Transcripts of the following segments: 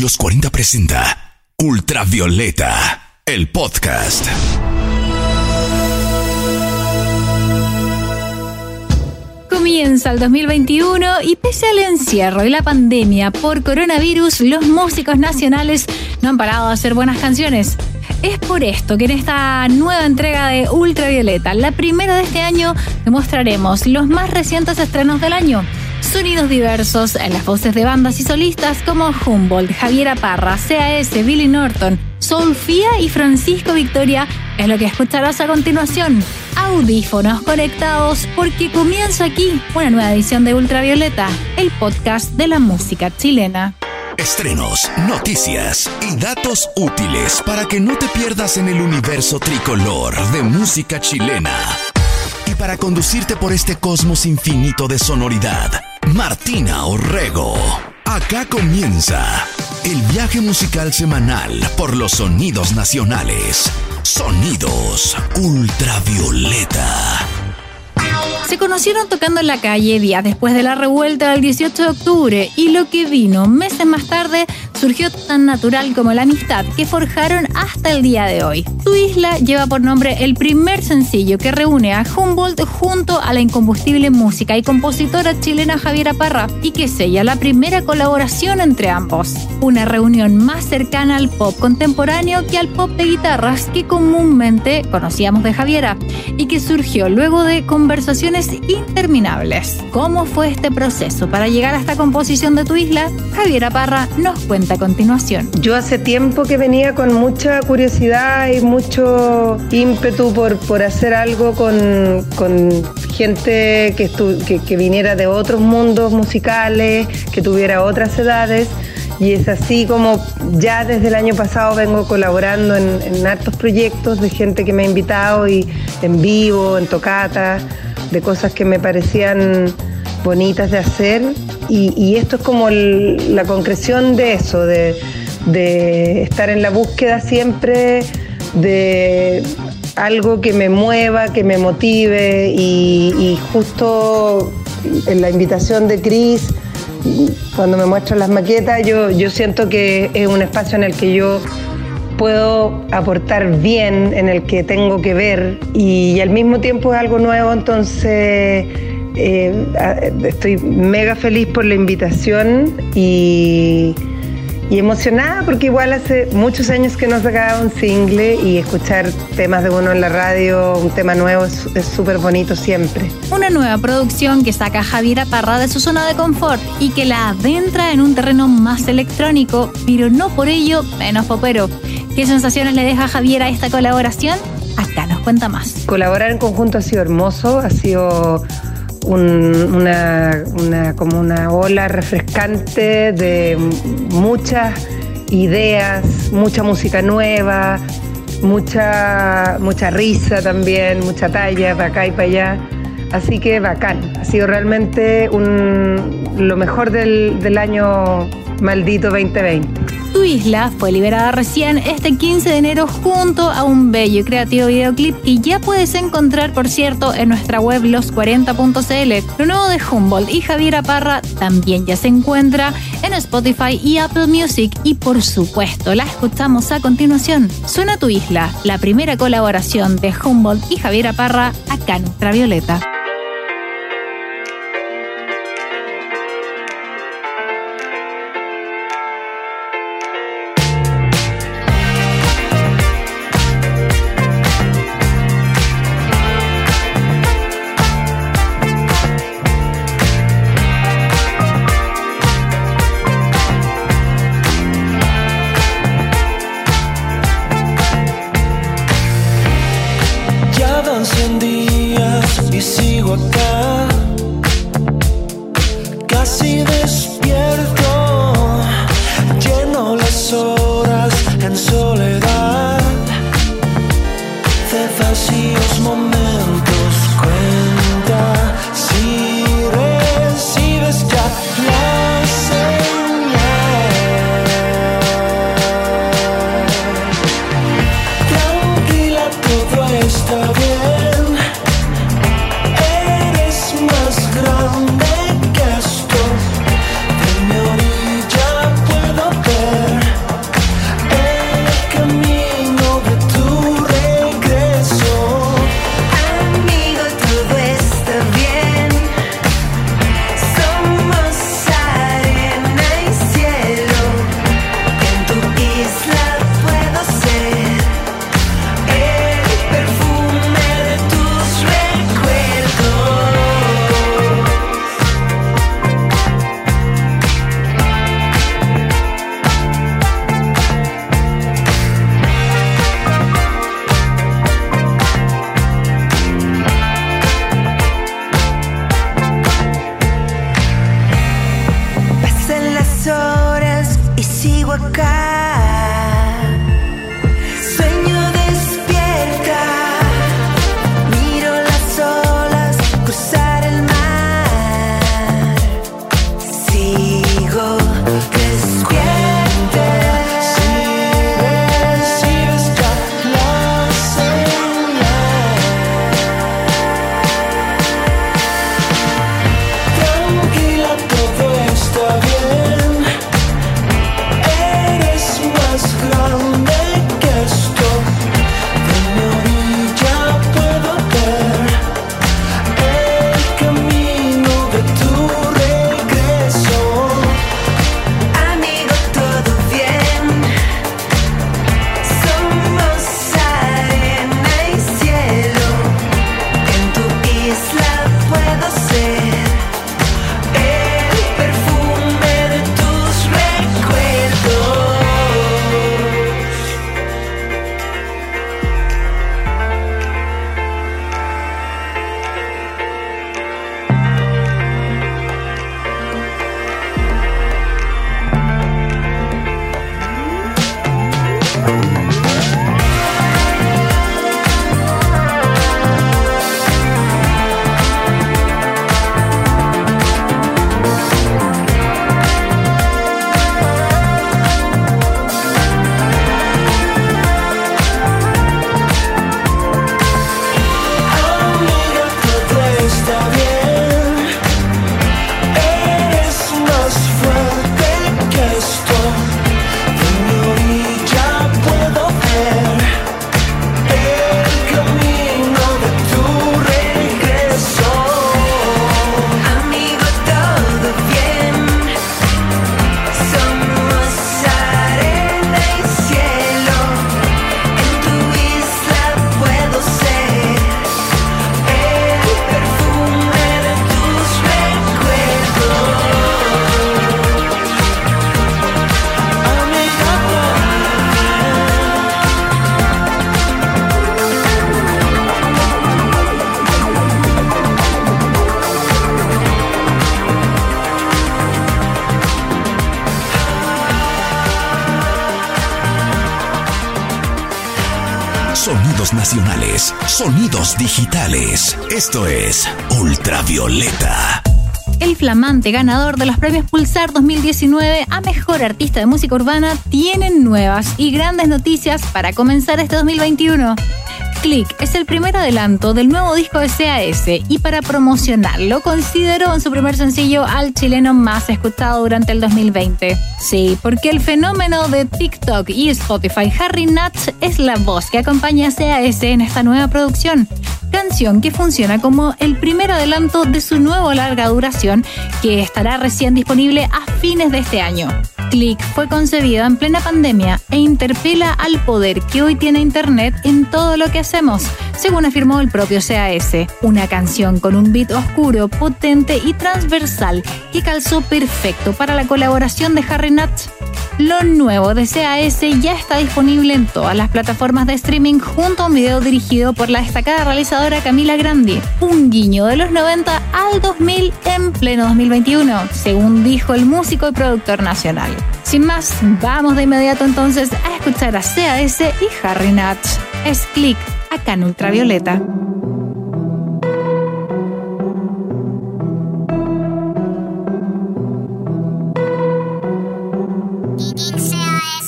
Los 40 presenta Ultravioleta, el podcast. Comienza el 2021 y pese al encierro y la pandemia por coronavirus, los músicos nacionales no han parado de hacer buenas canciones. Es por esto que en esta nueva entrega de Ultravioleta, la primera de este año, demostraremos los más recientes estrenos del año. Sonidos diversos en las voces de bandas y solistas como Humboldt, Javiera Parra, CAS, Billy Norton, Solfía y Francisco Victoria es lo que escucharás a continuación. Audífonos conectados porque comienza aquí una nueva edición de Ultravioleta, el podcast de la música chilena. Estrenos, noticias y datos útiles para que no te pierdas en el universo tricolor de música chilena. Y para conducirte por este cosmos infinito de sonoridad, Martina Orrego. Acá comienza el viaje musical semanal por los sonidos nacionales. Sonidos ultravioleta. Se conocieron tocando en la calle días después de la revuelta del 18 de octubre y lo que vino meses más tarde surgió tan natural como la amistad que forjaron hasta el día de hoy. Tu isla lleva por nombre el primer sencillo que reúne a Humboldt junto a la incombustible música y compositora chilena Javiera Parra y que sella la primera colaboración entre ambos. Una reunión más cercana al pop contemporáneo que al pop de guitarras que comúnmente conocíamos de Javiera y que surgió luego de conversaciones interminables. ¿Cómo fue este proceso para llegar a esta composición de tu isla? Javiera Parra nos cuenta a continuación. Yo hace tiempo que venía con mucha curiosidad y mucho ímpetu por, por hacer algo con, con gente que, que, viniera de otros mundos musicales, que tuviera otras edades y es así como ya desde el año pasado vengo colaborando en, en, hartos proyectos de gente que me ha invitado y en vivo, en tocata, de cosas que me parecían bonitas de hacer y, esto es como la concreción de eso, de, estar en la búsqueda siempre de algo que me mueva, que me motive. Y, justo en la invitación de Cris, cuando me muestra las maquetas, yo, yo siento que es un espacio en el que yo puedo aportar bien, en el que tengo que ver. Y, y al mismo tiempo es algo nuevo, entonces eh, estoy mega feliz por la invitación y, y, emocionada porque igual hace muchos años que no sacaba un single y escuchar temas de uno en la radio, un tema nuevo es súper bonito siempre. Una nueva producción que saca a Javiera Parra de su zona de confort y que la adentra en un terreno más electrónico, pero no por ello menos popero. ¿Qué sensaciones le deja a Javiera esta colaboración? Acá nos cuenta más. Colaborar en conjunto ha sido hermoso, ha sido un, una, una, como una ola refrescante de muchas ideas, mucha música nueva, mucha, mucha risa también, mucha talla para acá y para allá. Así que bacán, ha sido realmente un, lo mejor del, del año maldito 2020. Tu isla fue liberada recién este 15 de enero junto a un bello y creativo videoclip y ya puedes encontrar, por cierto, en nuestra web los40.cl. Lo nuevo de Humboldt y Javiera Parra también ya se encuentra en Spotify y Apple Music y por supuesto la escuchamos a continuación. Suena Tu isla, la primera colaboración de Humboldt y Javiera Parra acá en Ultravioleta. cien Sonidos digitales. Esto es Ultravioleta. El flamante ganador de los premios Pulsar 2019 a Mejor Artista de Música Urbana tiene nuevas y grandes noticias para comenzar este 2021. Click es el primer adelanto del nuevo disco de CAS y para promocionarlo consideró en su primer sencillo al chileno más escuchado durante el 2020. Sí, porque el fenómeno de TikTok y Spotify Harry Nuts es la voz que acompaña a CAS en esta nueva producción canción que funciona como el primer adelanto de su nuevo larga duración que estará recién disponible a fines de este año. Click fue concebida en plena pandemia e interpela al poder que hoy tiene Internet en todo lo que hacemos, según afirmó el propio CAS. Una canción con un beat oscuro, potente y transversal que calzó perfecto para la colaboración de Harry Nuts. Lo nuevo de CAS ya está disponible en todas las plataformas de streaming junto a un video dirigido por la destacada realizadora Camila Grandi. Un guiño de los 90 al 2000 en pleno 2021, según dijo el músico y productor nacional. Sin más, vamos de inmediato entonces a escuchar a CAS y Harry Nuts. Es click acá en Ultravioleta.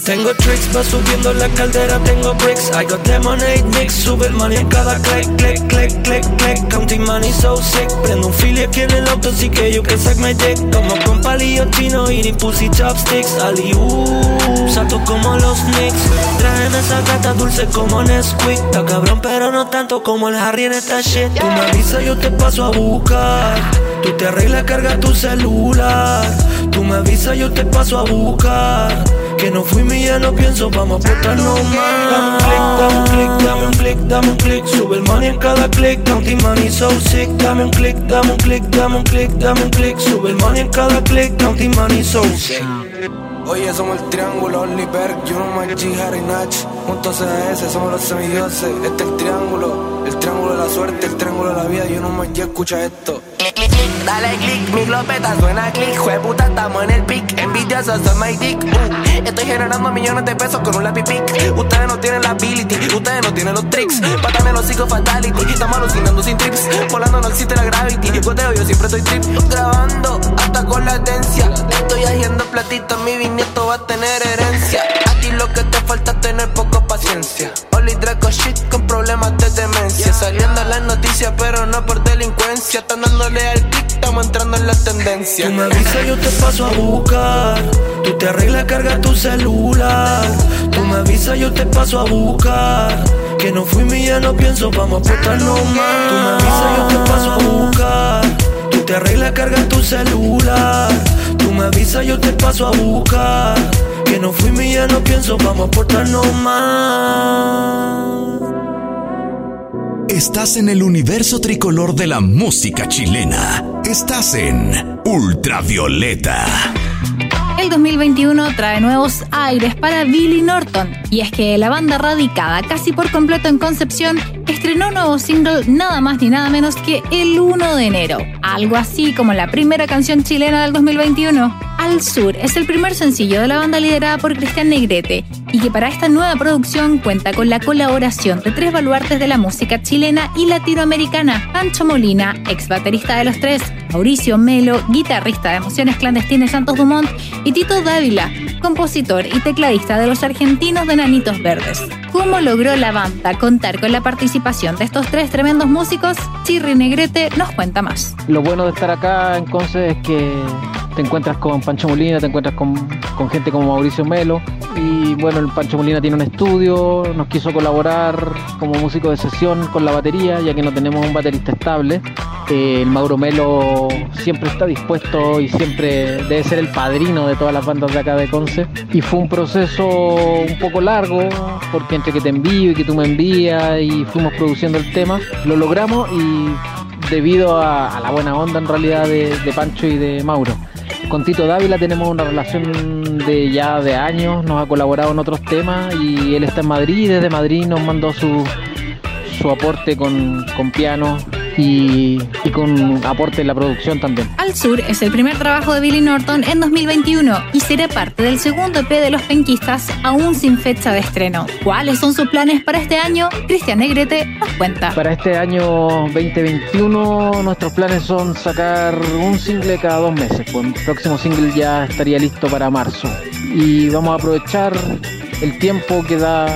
Tengo tricks, va subiendo la caldera, tengo bricks. I got lemonade mix, sube el money en cada click, click, click, click, click. Counting money so sick. Prendo un fili aquí en el auto, así que yo que sac my dick. Como con palillo chino, y pussy chopsticks. Ali, uh, salto como los Knicks. Tráeme esa gata dulce como Nesquik. Está cabrón, pero no tanto como el Harry en esta shit. Tú me avisas, yo te paso a buscar. Tú te arreglas, carga tu celular. Tú me avisas, yo te paso a buscar. Que no fui mi ya no pienso, vamos a botarnos más. Dame un click, dame un click, dame un click, dame un click. Sube el money en cada click, counting money so sick. Dame un click, dame un click, dame un click, dame un click. Sube el money en cada click, counting money so sick. Oye, somos el triángulo, Oliver, Juno, G, Harry Natch Juntos a ese, somos los semidioses Este es el triángulo, el triángulo de la suerte, el triángulo de la vida Yo no me escucha esto Dale click, mi glopeta suena click. Jueputa, estamos en el Uh, estoy generando millones de pesos con un lápiz. Ustedes no tienen la ability, ustedes no tienen los tricks. Pátame los psico fatality. Estamos alucinando sin trips. Volando no existe la gravity. Goteo, yo siempre estoy trip. Grabando hasta con latencia. Estoy haciendo platito, mi bisnieto va a tener herencia. A ti lo que te falta es tener poco paciencia. Oli Draco shit con problemas de demencia. Saliendo en las noticias, pero no por delincuencia. Están dándole al click, estamos entrando en la tendencia. Tú me avisas, yo te paso a buscar. Tú te arreglas, carga tu celular. Tú me avisas, yo te paso a buscar. Que no fui mi, ya no pienso, vamos a apostarnos más. Tú me avisas, yo te paso a buscar. Tú te arreglas, carga tu celular. Tú me avisas, yo te paso a buscar. Que no fui mi, ya no pienso, vamos a aportarnos más. Estás en el universo tricolor de la música chilena. Estás en Ultravioleta. El 2021 trae nuevos aires para Billy Norton, y es que la banda radicada casi por completo en Concepción estrenó un nuevo single nada más ni nada menos que el 1 de enero, algo así como la primera canción chilena del 2021. Al Sur es el primer sencillo de la banda liderada por Cristian Negrete y que para esta nueva producción cuenta con la colaboración de tres baluartes de la música chilena y latinoamericana, Pancho Molina, ex baterista de los tres, Mauricio Melo, guitarrista de Emociones Clandestinas Santos Dumont y Tito Dávila, compositor y tecladista de los argentinos de Nanitos Verdes. ¿Cómo logró la banda contar con la participación de estos tres tremendos músicos? Chirri Negrete nos cuenta más. Lo bueno de estar acá en Conce es que te encuentras con Pancho Molina, te encuentras con, gente como Mauricio Melo. Y bueno, el Pancho Molina tiene un estudio, nos quiso colaborar como músico de sesión con la batería, ya que no tenemos un baterista estable. Eh, el Mauro Melo siempre está dispuesto y siempre debe ser el padrino de todas las bandas de acá de Conce. Y fue un proceso un poco largo, porque entre que te envío y que tú me envías y fuimos produciendo el tema, lo logramos y debido a, la buena onda en realidad de Pancho y de Mauro. Con Tito Dávila tenemos una relación de ya de años, nos ha colaborado en otros temas y él está en Madrid y desde Madrid nos mandó su, su aporte con, con piano y, y, con aporte en la producción también. Al Sur es el primer trabajo de Billy Norton en 2021 y será parte del segundo EP de Los Penquistas, aún sin fecha de estreno. ¿Cuáles son sus planes para este año? Cristian Negrete nos cuenta. Para este año 2021 nuestros planes son sacar un single cada dos meses. Pues el próximo single ya estaría listo para marzo. Y vamos a aprovechar el tiempo que da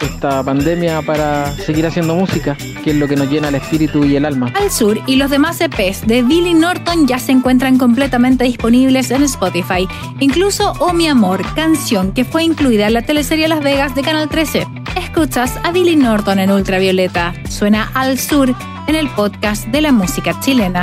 esta pandemia para seguir haciendo música, que es lo que nos llena el espíritu y el alma. Al Sur y los demás EPs de Billy Norton ya se encuentran completamente disponibles en Spotify, incluso Oh Mi Amor, canción que fue incluida en la teleserie Las Vegas de Canal 13. Escuchas a Billy Norton en Ultravioleta. Suena Al Sur en el podcast de la música chilena.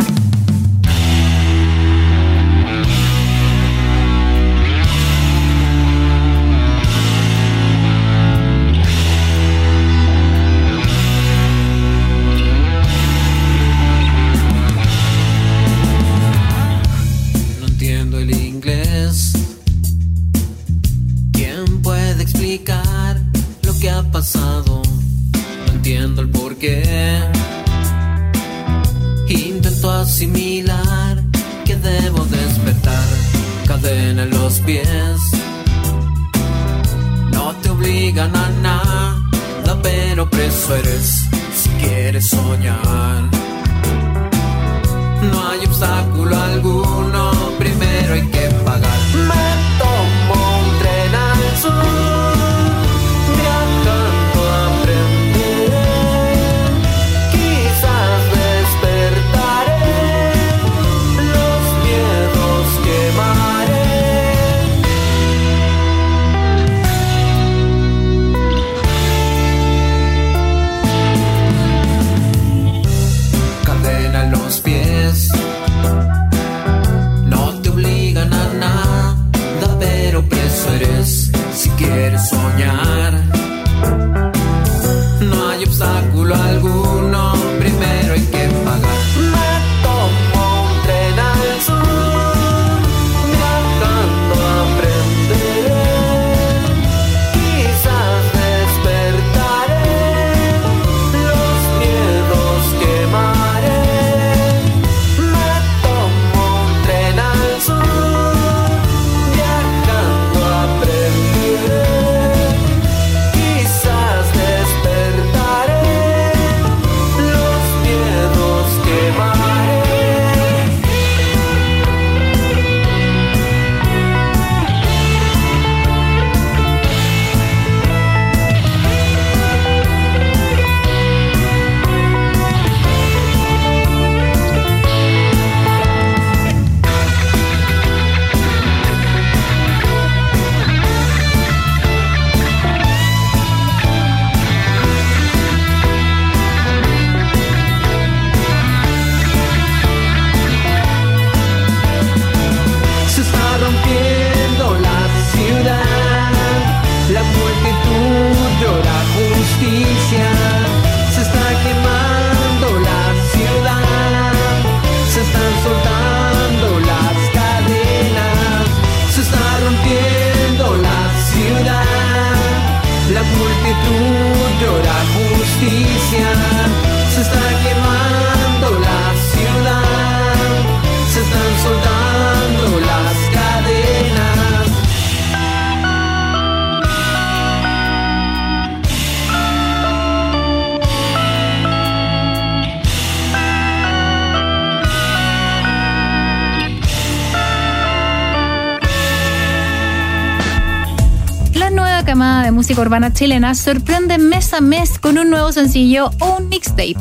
Urbana chilena sorprende mes a mes con un nuevo sencillo o un mixtape.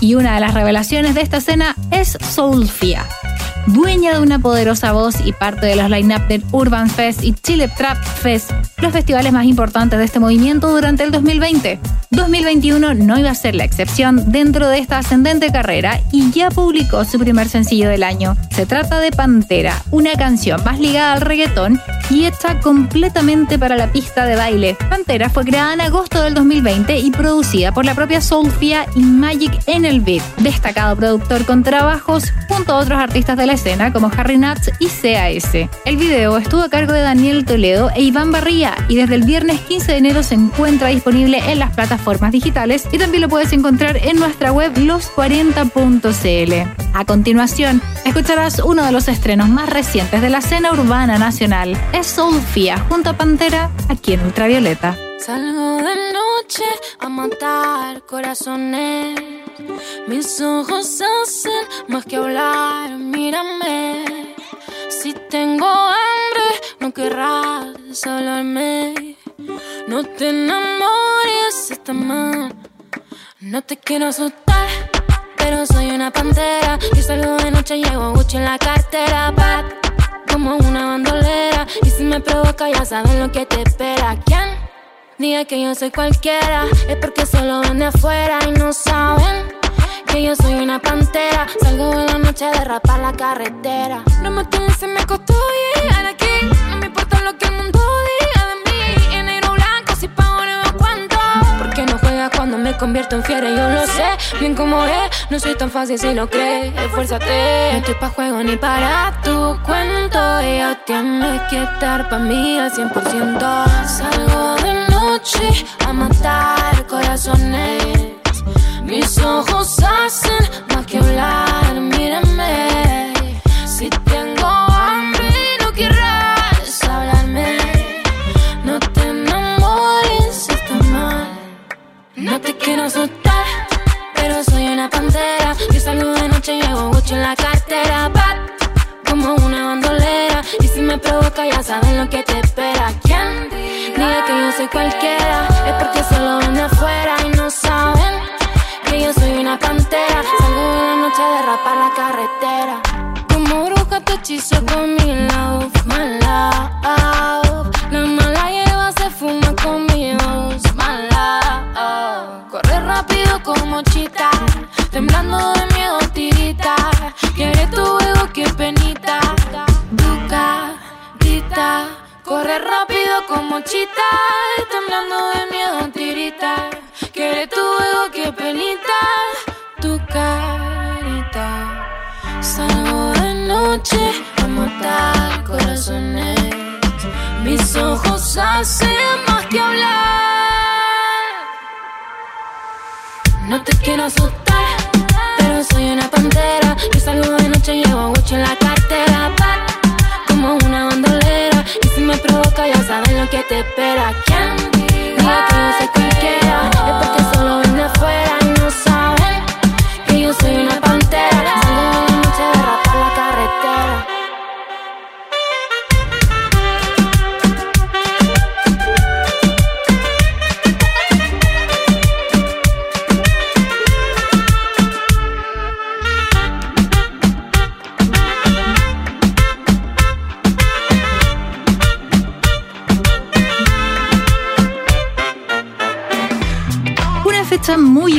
Y una de las revelaciones de esta escena es Soulfia, dueña de una poderosa voz y parte de los line-up del Urban Fest y Chile Trap Fest, los festivales más importantes de este movimiento durante el 2020. 2021 no iba a ser la excepción dentro de esta ascendente carrera y ya publicó su primer sencillo del año. Se trata de Pantera, una canción más ligada al reggaetón y hecha completamente para la pista de baile. Pantera fue creada en agosto del 2020 y producida por la propia Soulfia y Magic en el beat, destacado productor con trabajos junto a otros artistas de la escena como Harry Nuts y CAS. El video estuvo a cargo de Daniel Toledo e Iván Barría y desde el viernes 15 de enero se encuentra disponible en las plataformas digitales y también lo puedes encontrar en nuestra web los40.cl. A continuación, escucharás uno de los estrenos más recientes de la escena urbana nacional. Es Soulfia junto a Pantera aquí en Ultravioleta. Salgo de noche a matar corazones. Mis ojos hacen más que hablar, mírame. Si tengo hambre, no querrás hablarme. No te enamores, está mal. No te quiero asustar, pero soy una pantera. Y salgo de noche, llevo Gucci en la cartera. Bad, como una bandolera. Y si me provoca, ya saben lo que te espera. ¿Quién? Diga que yo soy cualquiera, es porque solo ven de afuera y no saben que yo soy una pantera. Salgo en la noche de rapar la carretera. No me tienes, se en fiera, yo lo sé. Bien como es, no soy tan fácil si lo crees. Esfuérzate, no estoy pa' juego ni para tu cuento. Ya tienes que estar pa' mí al 100%. Salgo de noche a matar corazones. Mis ojos hacen más que hablar, mírame. Si tengo te quiero asustar, pero soy una pantera. Yo salgo de noche, llevo mucho en la cartera. Bad, como una bandolera. Y si me provoca, ya saben lo que te espera. ¿Quién? Diga que yo soy cualquiera. Es porque solo ven de afuera y no saben que yo soy una pantera. Salgo de la noche de rapar la carretera. Como bruja te hechizo con mi love, my love. Rápido como chita, temblando de miedo tirita. Quiere tu ego, qué penita. Tu carita. Salgo de noche a matar corazones. Mis ojos hacen más que hablar. No te quiero asustar, pero soy una pantera. Yo salgo de noche, llevo Gucci en la cartera. Como una bandolera. Y si me provoca, que te espera. ¿Quién diga que yo soy cualquiera?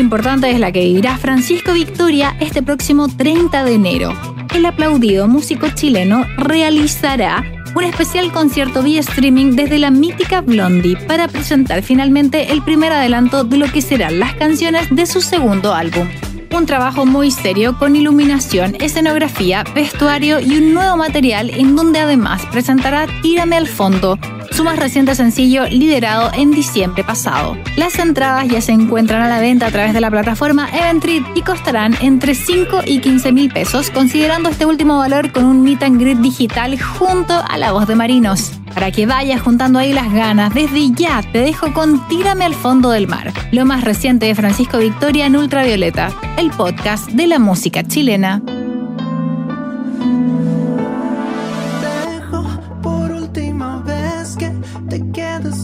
Importante es la que vivirá Francisco Victoria este próximo 30 de enero. El aplaudido músico chileno realizará un especial concierto vía streaming desde la mítica Blondie para presentar finalmente el primer adelanto de lo que serán las canciones de su segundo álbum. Un trabajo muy serio con iluminación, escenografía, vestuario y un nuevo material en donde además presentará Tírame al fondo, su más reciente sencillo liderado en diciembre pasado. Las entradas ya se encuentran a la venta a través de la plataforma Eventrit y costarán entre 5 y 15 mil pesos, considerando este último valor con un meet and greet digital junto a la voz de Marinos. Para que vayas juntando ahí las ganas, desde ya te dejo con Tírame al fondo del mar, lo más reciente de Francisco Victoria en Ultravioleta, el podcast de la música chilena.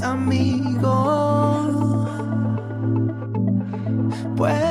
Amigo. Puedo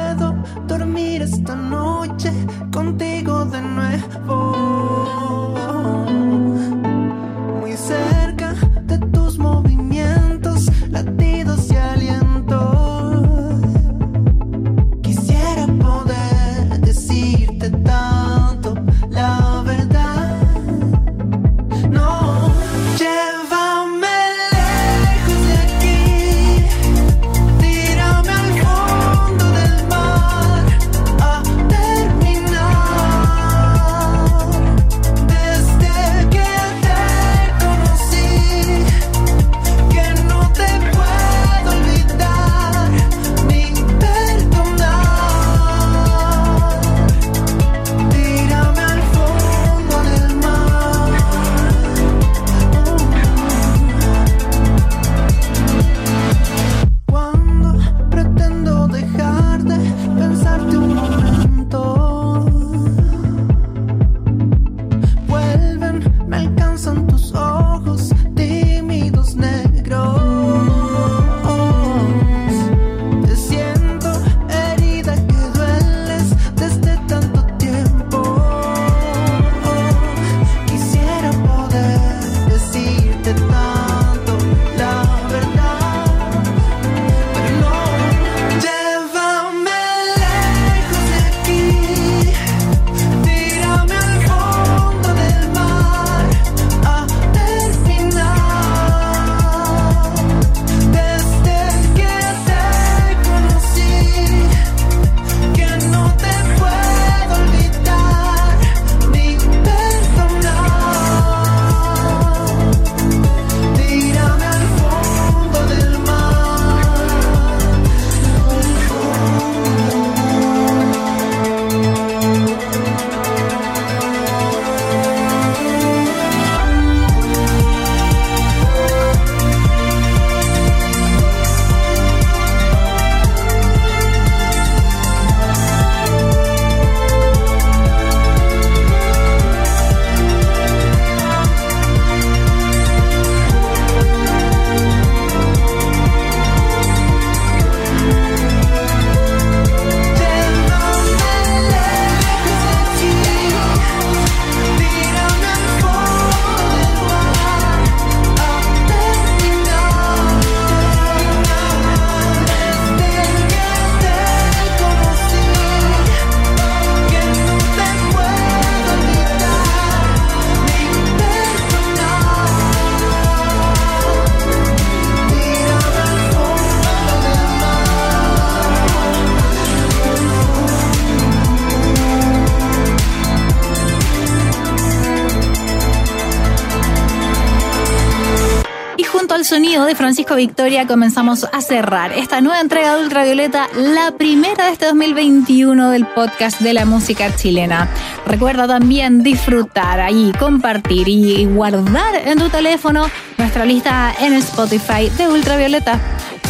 Francisco Victoria comenzamos a cerrar esta nueva entrega de Ultravioleta, la primera de este 2021 del podcast de la música chilena. Recuerda también disfrutar ahí, compartir y guardar en tu teléfono nuestra lista en Spotify de Ultravioleta.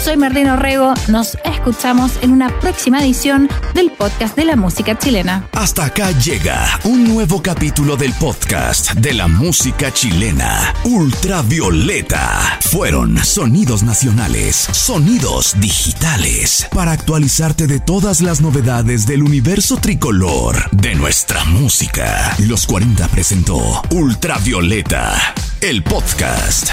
Soy Martín Orrego, nos escuchamos en una próxima edición del podcast de la música chilena. Hasta acá llega un nuevo capítulo del podcast de la música chilena. Ultravioleta. Fueron sonidos nacionales, sonidos digitales, para actualizarte de todas las novedades del universo tricolor de nuestra música. Los 40 presentó Ultravioleta, el podcast.